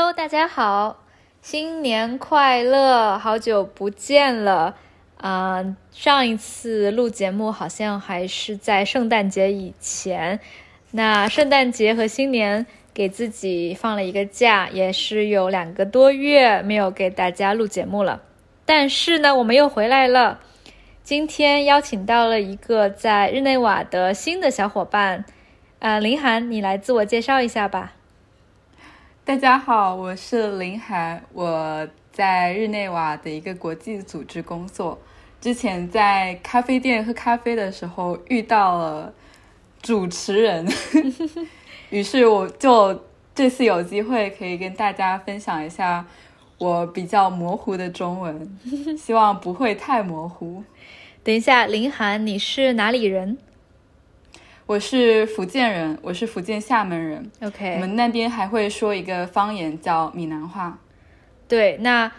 Hello，大家好，新年快乐！好久不见了，啊、上一次录节目好像还是在圣诞节以前。那圣诞节和新年给自己放了一个假，也是有两个多月没有给大家录节目了。但是呢，我们又回来了。今天邀请到了一个在日内瓦的新的小伙伴，呃，林涵，你来自我介绍一下吧。大家好，我是林涵，我在日内瓦的一个国际组织工作。之前在咖啡店喝咖啡的时候遇到了主持人，于是我就这次有机会可以跟大家分享一下我比较模糊的中文，希望不会太模糊。等一下，林涵，你是哪里人我是福建人，我是福建厦门人。？OK，我们那边还会说一个方言叫闽南话。对，那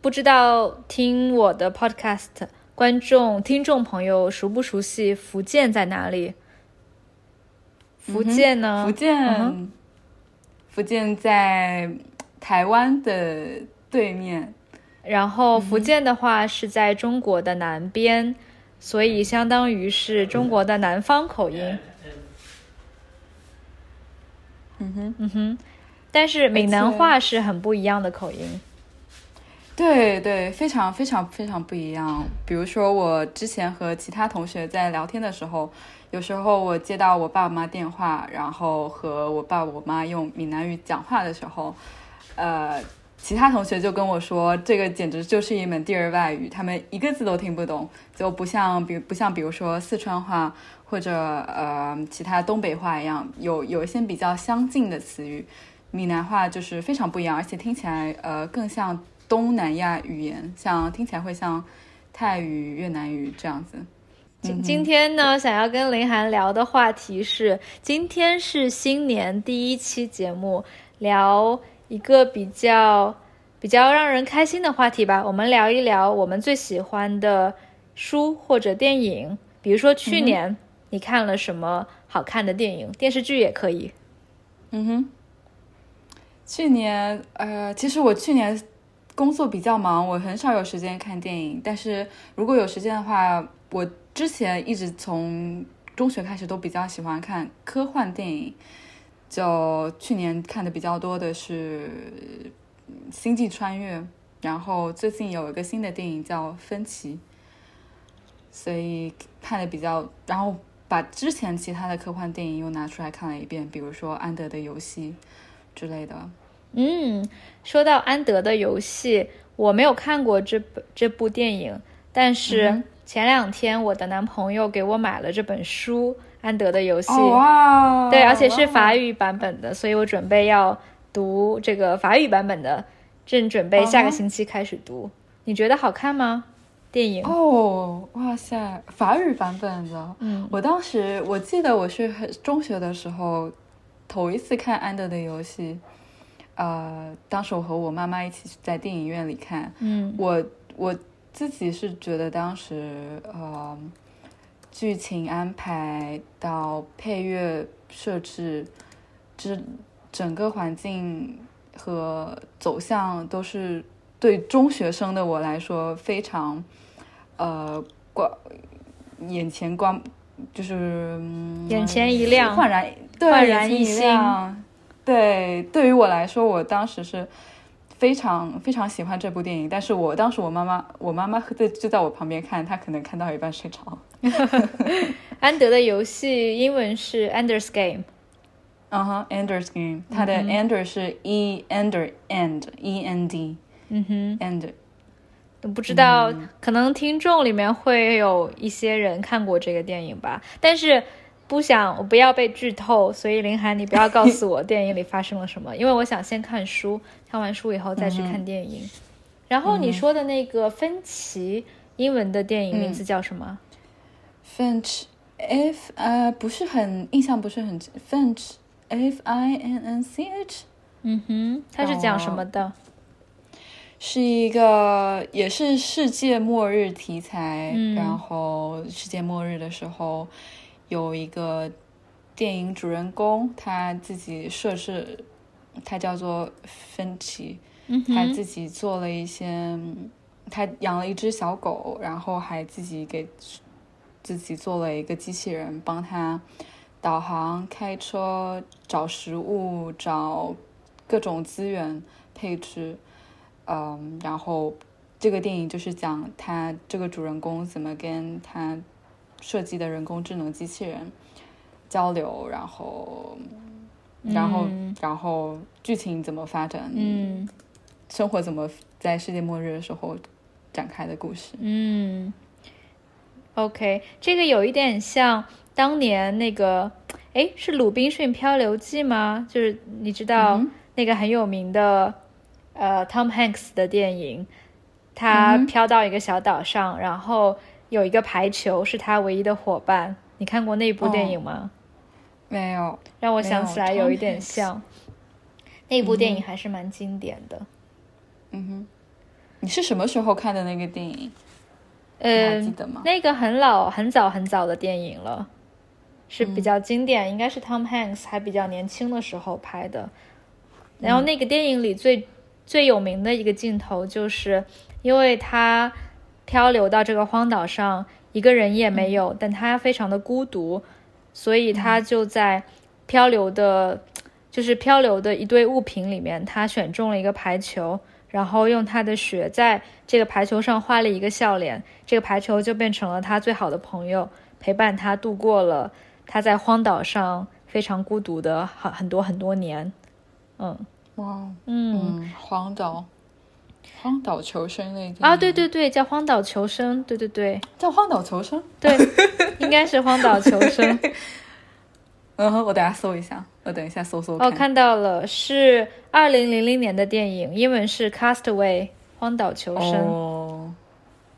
不知道听我的 Podcast 观众、听众朋友熟不熟悉福建在哪里？福建呢？福建，嗯福建在台湾的对面。然后福建的话是在中国的南边，所以相当于是中国的南方口音。嗯哼，嗯哼，但是闽南话是很不一样的口音。对对，非常非常非常不一样。比如说，我之前和其他同学在聊天的时候，有时候我接到我爸爸妈妈电话，然后和我爸我妈用闽南语讲话的时候，呃，其他同学就跟我说，这个简直就是一门第二外语，他们一个字都听不懂，就不像比不像比如说四川话或者呃其他东北话一样，有有一些比较相近的词语，闽南话就是非常不一样，而且听起来呃更像东南亚语言，像听起来会像泰语、越南语这样子。今今天呢，想要跟林涵聊的话题是，今天是新年第一期节目，聊一个比较比较让人开心的话题吧。我们聊一聊我们最喜欢的书或者电影，比如说去年你看了什么好看的电影，电视剧也可以。嗯哼，去年呃，其实我去年工作比较忙，我很少有时间看电影。但是如果有时间的话，我之前一直从中学开始都比较喜欢看科幻电影。就去年看的比较多的是《星际穿越》，然后最近有一个新的电影叫《分歧》，所以看的比较，然后把之前其他的科幻电影又拿出来看了一遍，比如说《安德的游戏》之类的。嗯，说到安德的游戏，我没有看过这本这部电影，但是嗯前两天我的男朋友给我买了这本书《安德的游戏》哦哇！对，而且是法语版本的，所以我准备要读这个法语版本的，正准备下个哦星期开始读。你觉得好看吗？电影？哦，哇塞，法语版本的。嗯，我当时我记得我是很中学的时候头一次看安德的游戏，呃，当时我和我妈妈一起在电影院里看，嗯我我自己是觉得当时呃剧情安排到配乐设置，这整个环境和走向都是对中学生的我来说非常呃光眼前光就是、嗯眼前一亮焕然对焕然一新对，对于我来说，我当时是非常非常喜欢这部电影，但是我当时我妈妈我妈妈在就在我旁边看，她可能看到一半睡着了。安德的游戏英文是 Ender's Game。嗯哼，Ender's Game，它的 Ender 是 E Ender End E N D 嗯哼，End。不知道，嗯可能听众里面会有一些人看过这个电影吧，但是不想我不要被剧透，所以林涵你不要告诉我 电影里发生了什么，因为我想先看书，看完书以后再去看电影。然后你说的那个分歧，英文的电影名字叫什么？Finch F 呃不是很印象不是很 Finch F I N N C H 嗯哼，它是讲什么的？是一个也是世界末日题材，嗯然后世界末日的时候有一个电影主人公他自己设置他叫做芬奇，嗯，他自己做了一些，他养了一只小狗，然后还自己给自己做了一个机器人，帮他导航、开车、找食物、找各种资源配置。嗯，然后这个电影就是讲他这个主人公怎么跟他设计的人工智能机器人交流，然后，然后，然后剧情怎么发展，嗯生活怎么在世界末日的时候展开的故事。嗯，OK，这个有一点像当年那个，哎，是《鲁滨逊漂流记》吗？就是你知道嗯那个很有名的，呃，Tom Hanks 的电影，他嗯飘到一个小岛上，然后有一个排球是他唯一的伙伴。你看过那部电影吗？没有，让我想起来有一点像。那部电影还是蛮经典的。嗯哼，你是什么时候看的那个电影？你还记嗯，得吗？那个很老、很早、很早的电影了，是嗯比较经典，应该是 Tom Hanks 还比较年轻的时候拍的。然后那个电影里最最有名的一个镜头，就是因为他漂流到这个荒岛上，一个人也没有，但他非常的孤独，所以他就在漂流的，就是漂流的一堆物品里面，他选中了一个排球，然后用他的血在这个排球上画了一个笑脸，这个排球就变成了他最好的朋友，陪伴他度过了他在荒岛上非常孤独的很很多很多年。嗯哇，嗯嗯，荒岛，荒岛求生那个啊，对，对对，叫荒岛求生，对对对叫荒岛求生。对，应该是荒岛求生。嗯哼，我等下搜一下，我等一下搜搜哦，看到了，是二零零零年的电影，英文是《Castaway》荒岛求生。哦，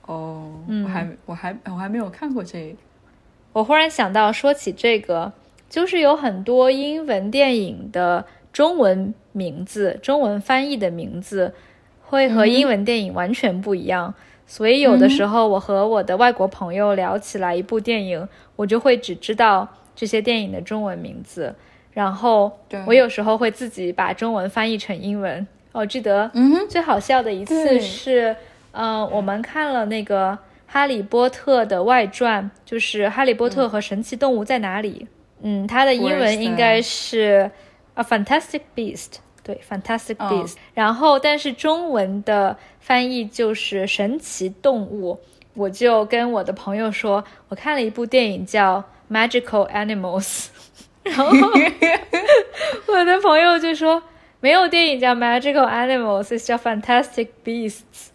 哦，嗯我还我还我还没有看过这个。我忽然想到，说起这个，就是有很多英文电影的中文名字、中文翻译的名字，会和英文电影完全不一样。所以有的时候，我和我的外国朋友聊起来一部电影，我就会只知道这些电影的中文名字，然后我有时候会自己把中文翻译成英文。我记得嗯，最好笑的一次是，嗯、我们看了那个《哈利波特》的外传，就是《哈利波特和神奇动物在哪里》。嗯，它的英文应该是《A Fantastic Beast》，对，《Fantastic 嗯 Beast》然后，但是中文的翻译就是《神奇动物》。我就跟我的朋友说，我看了一部电影叫《Magical Animals》，然后 我的朋友就说。没有电影叫 Magical Animals，是叫 Fantastic Beasts。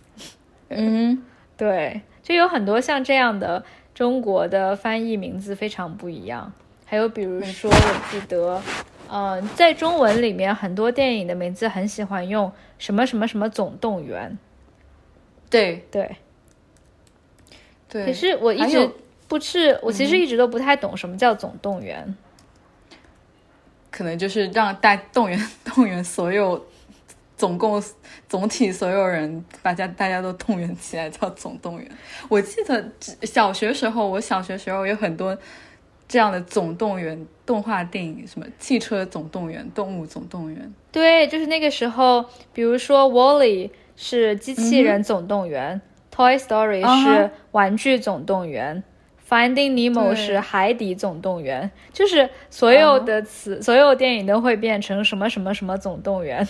嗯 对，就有很多像这样的中国的翻译名字非常不一样。还有比如说，我记得，嗯、在中文里面很多电影的名字很喜欢用什么什么什么总动员。对对，对。可是我一直不是，我其实一直都不太懂什么叫总动员。可能就是让大动员动员所有，总共总体所有人，大家大家都动员起来叫总动员。我记得小学时候，我小学时候有很多这样的总动员动画电影，什么汽车总动员、动物总动员。对，就是那个时候，比如说 Wall-E 是机器人总动员、t o y Story 是玩具总动员、Finding Nemo 是海底总动员，就是所有的词、所有电影都会变成什么什么什么总动员。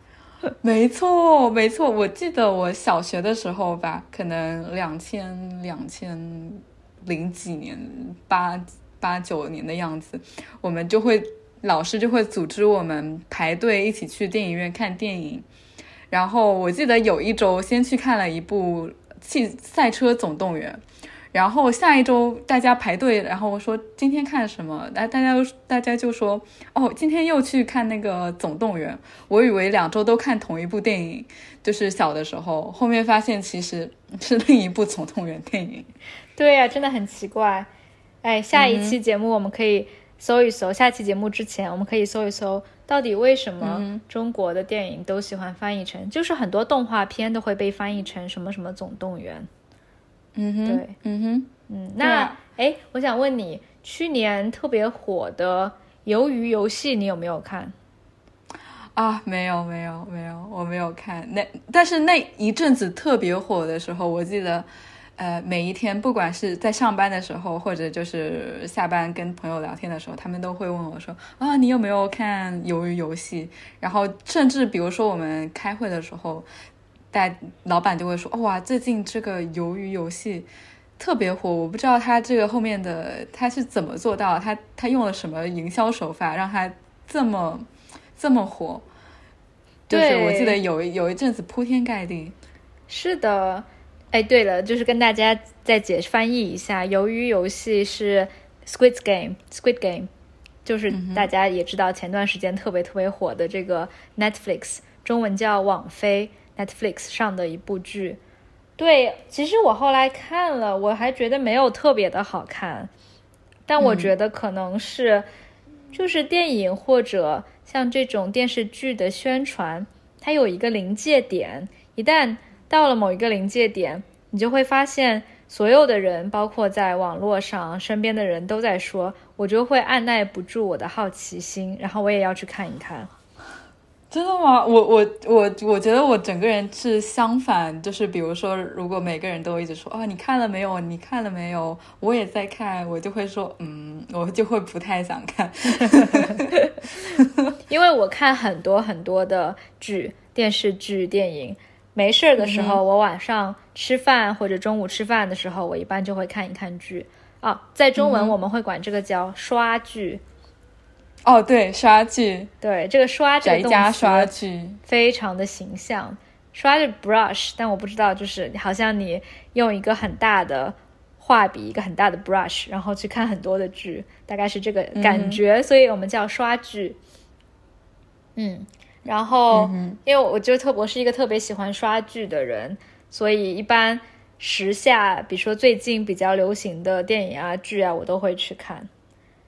没错，没错。我记得我小学的时候吧，可能两千两千零几年八八九年的样子，我们就会老师就会组织我们排队一起去电影院看电影。然后我记得有一周先去看了一部《汽赛车总动员》，然后下一周大家排队，然后我说今天看什么？大大家都大家就说哦，今天又去看那个总动员。我以为两周都看同一部电影，就是小的时候，后面发现其实是另一部总动员电影。对呀、真的很奇怪。哎，下一期节目我们可以搜一搜，下期节目之前我们可以搜一搜，到底为什么中国的电影都喜欢翻译成，就是很多动画片都会被翻译成什么什么总动员。嗯哼，对，嗯哼，嗯，对那啊哎、我想问你，去年特别火的《鱿鱼游戏》，你有没有看？啊，没有没有没有，我没有看那，但是那一阵子特别火的时候，我记得。呃，每一天，不管是在上班的时候，或者就是下班跟朋友聊天的时候，他们都会问我说：“啊，你有没有看《鱿鱼游戏》？”然后，甚至比如说我们开会的时候，大老板就会说：“哇，最近这个《鱿鱼游戏》特别火，我不知道他这个后面的他是怎么做到，他他用了什么营销手法让他这么这么火？”就是我记得有有一阵子铺天盖地。是的。哎，对了，就是跟大家再解翻译一下，《鱿鱼游戏》是 Squid Game，Squid Game，就是大家也知道前段时间特别特别火的这个 Netflix，中文叫网飞 Netflix 上的一部剧。对，其实我后来看了，我还觉得没有特别的好看，但我觉得可能是，就是电影或者像这种电视剧的宣传，它有一个临界点，一旦。到了某一个临界点，你就会发现所有的人，包括在网络上身边的人都在说，我就会按耐不住我的好奇心，然后我也要去看一看。真的吗？我我我我觉得我整个人是相反，就是比如说，如果每个人都一直说哦，你看了没有？你看了没有？我也在看，我就会说嗯，我就会不太想看，因为我看很多很多的剧、电视剧、电影。没事儿的时候，我晚上吃饭或者中午吃饭的时候，我一般就会看一看剧啊。在中文我们会管这个叫刷剧。哦，对，刷剧，对这个刷这个动刷剧非常的形象，刷着 brush，但我不知道，就是好像你用一个很大的画笔，一个很大的 brush，然后去看很多的剧，大概是这个感觉，所以我们叫刷剧。嗯。然后，因为我觉得特我是一个特别喜欢刷剧的人，所以一般时下，比如说最近比较流行的电影啊、剧啊，我都会去看。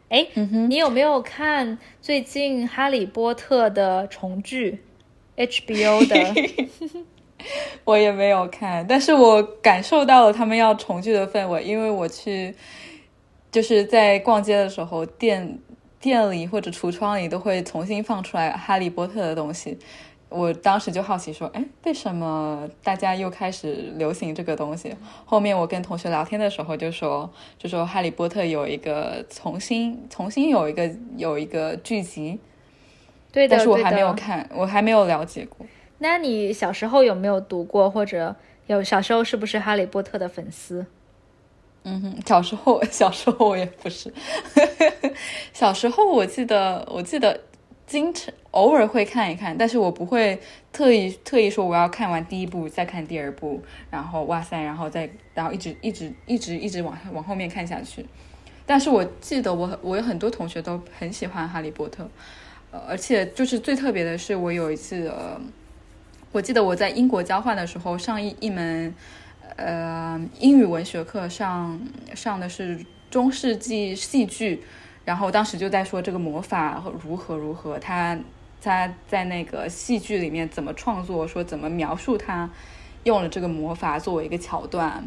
哎，你有没有看最近《哈利波特》的重聚？HBO 的？我也没有看，但是我感受到了他们要重聚的氛围，因为我去就是在逛街的时候店。店里或者橱窗里都会重新放出来《哈利波特》的东西，我当时就好奇说：“哎，为什么大家又开始流行这个东西？”后面我跟同学聊天的时候就说：“就说《哈利波特》有一个重新重新有一个有一个剧集，对的，但是我还没有看，我还没有了解过。那你小时候有没有读过，或者有小时候是不是《哈利波特》的粉丝？”嗯哼，小时候小时候我也不是，小时候我记得我记得经常偶尔会看一看，但是我不会特意特意说我要看完第一部再看第二部，然后哇塞，然后再然后一直一直一直一直往往后面看下去。但是我记得我我有很多同学都很喜欢哈利波特，呃，而且就是最特别的是我有一次，呃，我记得我在英国交换的时候上一一门。呃，英语文学课上上的是中世纪戏剧，然后当时就在说这个魔法如何如何，他他在那个戏剧里面怎么创作，说怎么描述他用了这个魔法作为一个桥段，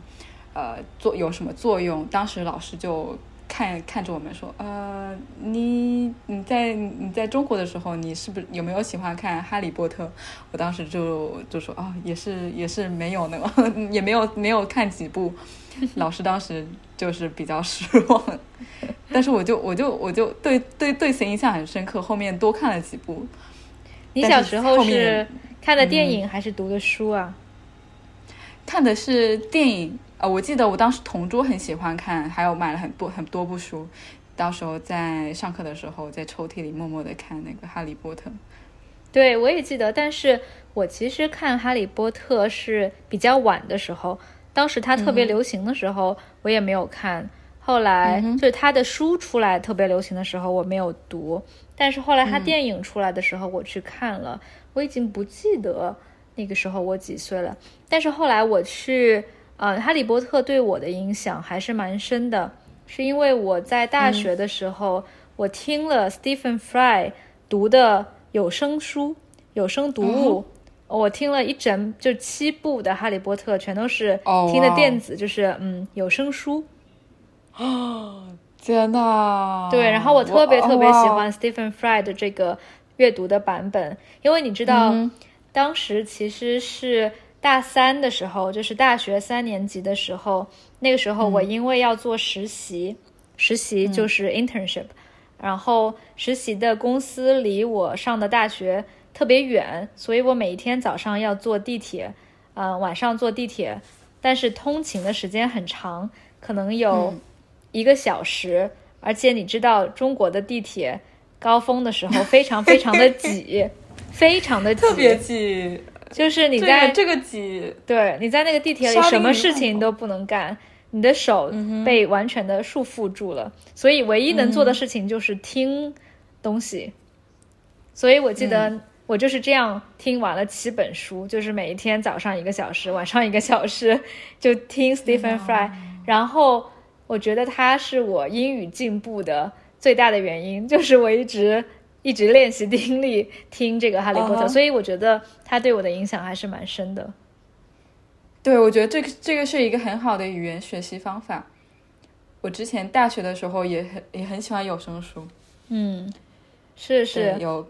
呃，作有什么作用？当时老师就。看看着我们说，呃，你你在你在中国的时候，你是不是有没有喜欢看《哈利波特》？我当时就就说，哦，也是也是没有那个，也没有没有看几部。老师当时就是比较失望，但是我就我就我就对对对此印象很深刻，后面多看了几部。你小时候是看的电影还是读的书啊？看的是电影。呃，我记得我当时同桌很喜欢看，还有买了很多很多部书，到时候在上课的时候在抽屉里默默的看那个《哈利波特》。对，我也记得，但是我其实看《哈利波特》是比较晚的时候，当时它特别流行的时候，我也没有看。后来就是他的书出来特别流行的时候，我没有读。但是后来他电影出来的时候，我去看了。我已经不记得那个时候我几岁了，但是后来我去。呃，哈利波特对我的影响还是蛮深的，是因为我在大学的时候，我听了 Stephen Fry 读的有声书、有声读物，我听了一整就七部的哈利波特，全都是听的电子，就是嗯有声书。啊，天呐！对，然后我特别特别喜欢 Stephen Fry 的这个。阅读的版本，因为你知道，嗯当时其实是大三的时候，就是大学三年级的时候，那个时候我因为要做实习，实习就是 internship，、然后实习的公司离我上的大学特别远，所以我每一天早上要坐地铁，呃，晚上坐地铁，但是通勤的时间很长，可能有一个小时，而且你知道中国的地铁高峰的时候非常非常的挤，非常的挤，特别挤，就是你在、这个挤，对你在那个地铁里什么事情都不能干，你的手被完全的束缚住了，所以唯一能做的事情就是听东西。所以我记得我就是这样听完了七本书，就是每一天早上一个小时，晚上一个小时，就听 Stephen Fry。然后我觉得他是我英语进步的最大的原因，就是我一直一直练习听力听这个《哈利波特》所以我觉得他对我的影响还是蛮深的。对，我觉得这个这个是一个很好的语言学习方法。我之前大学的时候也很也很喜欢有声书，嗯，是是，有，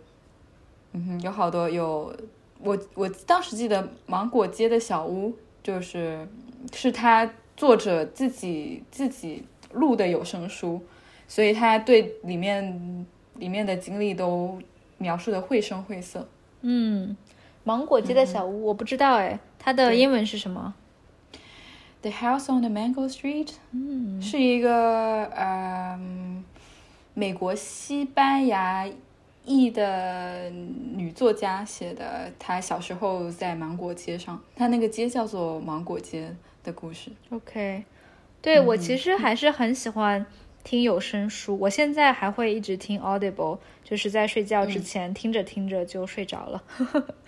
嗯哼，有好多有我我当时记得芒果街的小屋就是是他作者自己自己录的有声书，所以他对里面里面的经历都描述的绘声绘色。嗯，芒果街的小屋、我不知道哎，它的英文是什么？The House on the Mango Street，嗯，是一个嗯美国西班牙裔的女作家写的，她小时候在芒果街上，她那个街叫做芒果街的故事。OK，对、我其实还是很喜欢听有声书，我现在还会一直听 Audible，就是在睡觉之前、听着听着就睡着了。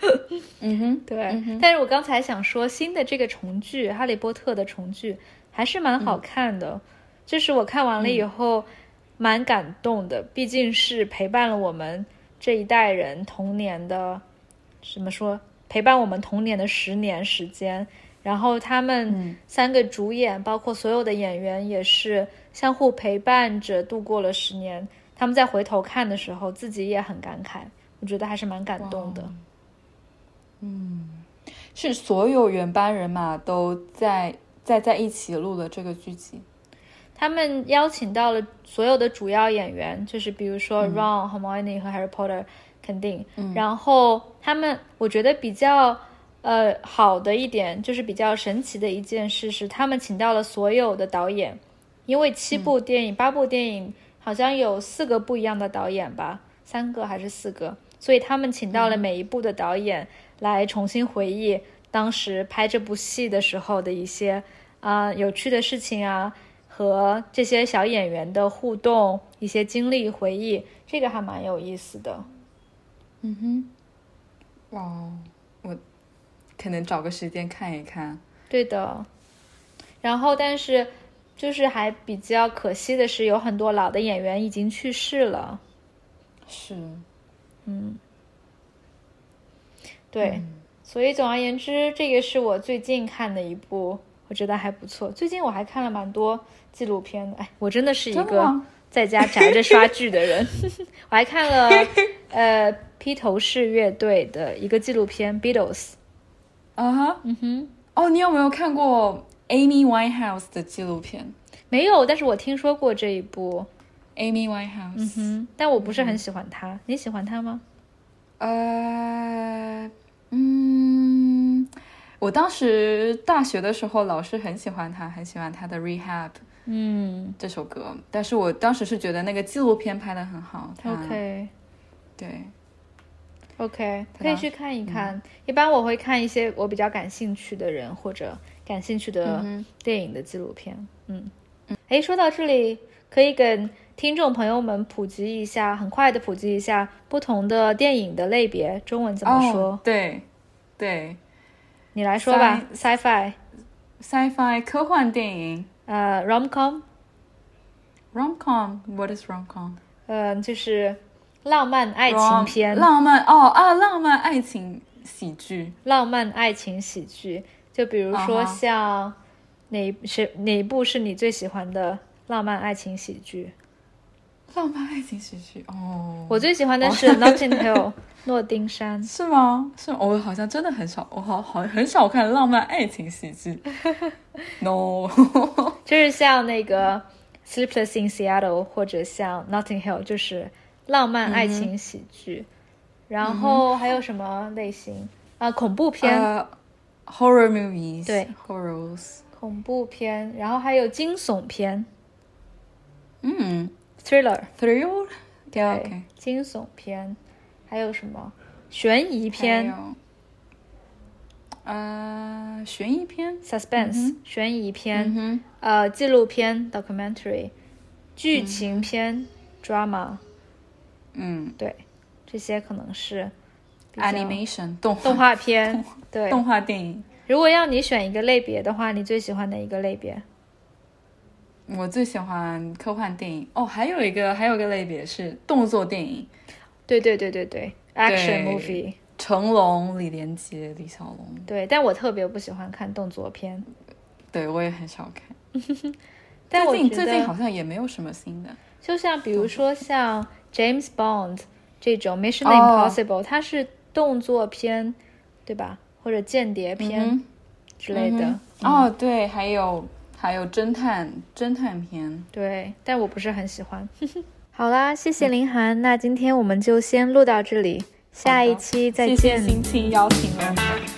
嗯哼，对，但是我刚才想说，新的这个重聚《哈利波特》的重聚还是蛮好看的，就是我看完了以后蛮感动的，毕竟是陪伴了我们这一代人童年的，怎么说？陪伴我们童年的十年时间，然后他们三个主演，包括所有的演员，也是相互陪伴着度过了十年。他们在回头看的时候，自己也很感慨，我觉得还是蛮感动的。嗯是所有原班人马都在在在一起录的这个剧集。他们邀请到了所有的主要演员，就是比如说 Ron、Hermione 和 Harry Potter，肯定。然后他们，我觉得比较呃好的一点，就是比较神奇的一件事是，他们请到了所有的导演，因为七部电影、八部电影好像有四个不一样的导演吧，三个还是四个，所以他们请到了每一部的导演来重新回忆当时拍这部戏的时候的一些啊、有趣的事情啊。和这些小演员的互动、一些经历回忆，这个还蛮有意思的。嗯哼，哇，我可能找个时间看一看。对的。然后，但是就是还比较可惜的是，有很多老的演员已经去世了。是，嗯对，所以总而言之，这个是我最近看的一部，我觉得还不错。最近我还看了蛮多纪录片的，哎，我真的是一个在家宅着刷剧的人。我还看了呃披头士乐队的一个纪录片《Beatles》。啊哈，嗯哼，哦，你有没有看过 Amy Winehouse 的纪录片没有，但是我听说过这一部。？Amy Winehouse，、嗯哼，但我不是很喜欢他。你喜欢她吗？呃，嗯，我当时大学的时候，老师很喜欢她，很喜欢她的《Rehab》嗯这首歌，但是我当时是觉得那个纪录片拍的很好。，OK 对，OK，可以去看一看。一般我会看一些我比较感兴趣的人或者感兴趣的电影的纪录片。嗯，哎，说到这里，可以跟听众朋友们普及一下，很快的普及一下不同的电影的类别，中文怎么说？哦、对，对。你来说吧，sci-fi，，sci-fi 科幻电影。呃，rom-com，，rom-com，what is rom-com？呃，就是浪漫爱情片，浪漫哦啊，浪漫爱情喜剧。浪漫爱情喜剧。就比如说像哪是哪一部是你最喜欢的浪漫爱情喜剧？浪漫爱情喜剧哦，我最喜欢的是 Notting Hill 诺丁山。是吗？是吗我好像真的很少，我好好很少看浪漫爱情喜剧。no，就是像那个 Sleepless in Seattle 或者像 Notting Hill，就是浪漫爱情喜剧。然后还有什么类型啊？恐怖片，呃，horror movies，对，horrors，恐怖片，然后还有惊悚片嗯，thriller，thriller，对，OK，惊悚片，还有什么悬疑片有呃，悬疑片，，suspense，、悬疑片，嗯，呃，纪录片 documentary，剧情片、drama，嗯对，这些可能是，animation 动动画片。对，动画电影。如果要你选一个类别的话，你最喜欢哪一个类别？我最喜欢科幻电影哦，还有一个还有一个类别是动作电影，对对对对对，action 对 movie。成龙、李连杰、李小龙，对，但我特别不喜欢看动作片。对我也很少看。但我最近最近好像也没有什么新的。就像比如说像 James Bond 这种 Mission 哦 Impossible，、它是动作片，对吧？或者间谍片嗯之类的。哦，对，还有还有侦探侦探片。对，但我不是很喜欢。好啦，谢谢林涵，那今天我们就先录到这里，下一期再见谢谢邀请了。